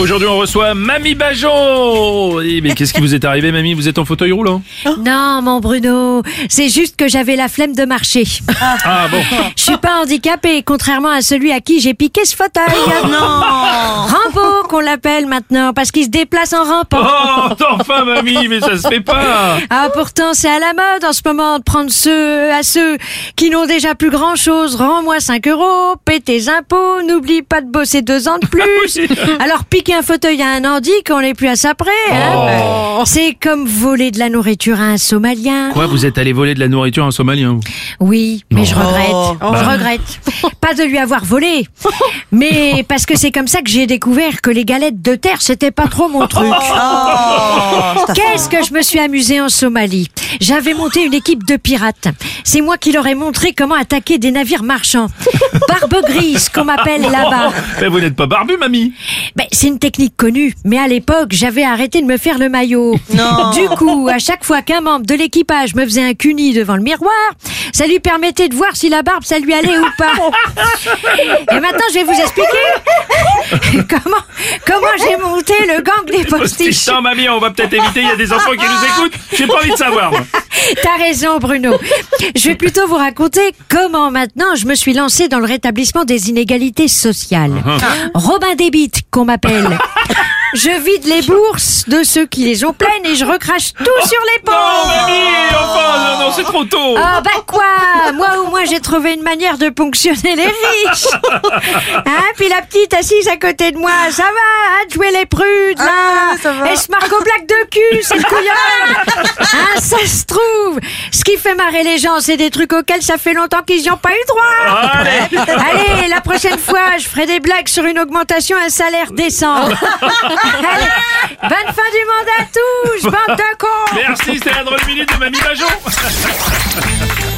Aujourd'hui, on reçoit Mamie Bajon. Oui, mais qu'est-ce qui vous est arrivé, Mamie Vous êtes en fauteuil roulant Non, mon Bruno, c'est juste que j'avais la flemme de marcher. Ah bon Je suis pas handicapé, contrairement à celui à qui j'ai piqué ce fauteuil. non qu'on l'appelle maintenant, parce qu'il se déplace en rampant. Oh, enfin, Mamie, mais ça se fait pas Ah, pourtant, c'est à la mode en ce moment de prendre ceux à ceux qui n'ont déjà plus grand chose. Rends-moi 5 euros, paie tes impôts, n'oublie pas de bosser deux ans de plus. Oui. Alors, piquer un fauteuil à un handi qu'on n'est plus à ça près, hein. C'est comme voler de la nourriture à un Somalien. Quoi, vous êtes allé voler de la nourriture à un Somalien vous? Oui, mais je regrette. Je regrette. Pas de lui avoir volé, mais parce que c'est comme ça que j'ai découvert que les galettes de terre, c'était pas trop mon truc. Qu'est-ce que je me suis amusée en Somalie J'avais monté une équipe de pirates. C'est moi qui leur ai montré comment attaquer des navires marchands. Barbe grise, qu'on m'appelle là-bas. Mais vous n'êtes pas barbu, Mamie Ben, c'est une technique connue, mais à l'époque, j'avais arrêté de me faire le maillot. Du coup, à chaque fois qu'un membre de l'équipage me faisait un cuni devant le miroir, ça lui permettait de voir si la barbe, ça lui allait ou pas. Et maintenant, je vais vous expliquer comment, comment j'ai monté le gang des postiches? Non, Mamie, on va peut-être éviter, il y a des enfants qui nous écoutent. J'ai pas envie de savoir. moi. T'as raison, Bruno. Je vais plutôt vous raconter comment maintenant je me suis lancé dans le rétablissement des inégalités sociales. Robin Débite, qu'on m'appelle. Je vide les bourses de ceux qui les ont pleines et je recrache tout sur les Non, pauvres. Mamie, enfin, non, non, c'est trop tôt. Ah bah quoi Moi au moins j'ai trouvé une manière de ponctionner les riches. Hein Puis la petite assise à côté de moi, ça va hein, de jouer les prudes là Elle se marque au black de cul, c'est le couillon Ça se trouve Ce qui fait marrer les gens, c'est des trucs auxquels ça fait longtemps qu'ils n'y ont pas eu droit Allez. Allez, la prochaine fois, je ferai des blagues sur une augmentation, un salaire décent. Allez, bonne fin du monde à tous, bande de cons Merci, c'était la drôle minute de Mamie Bajon.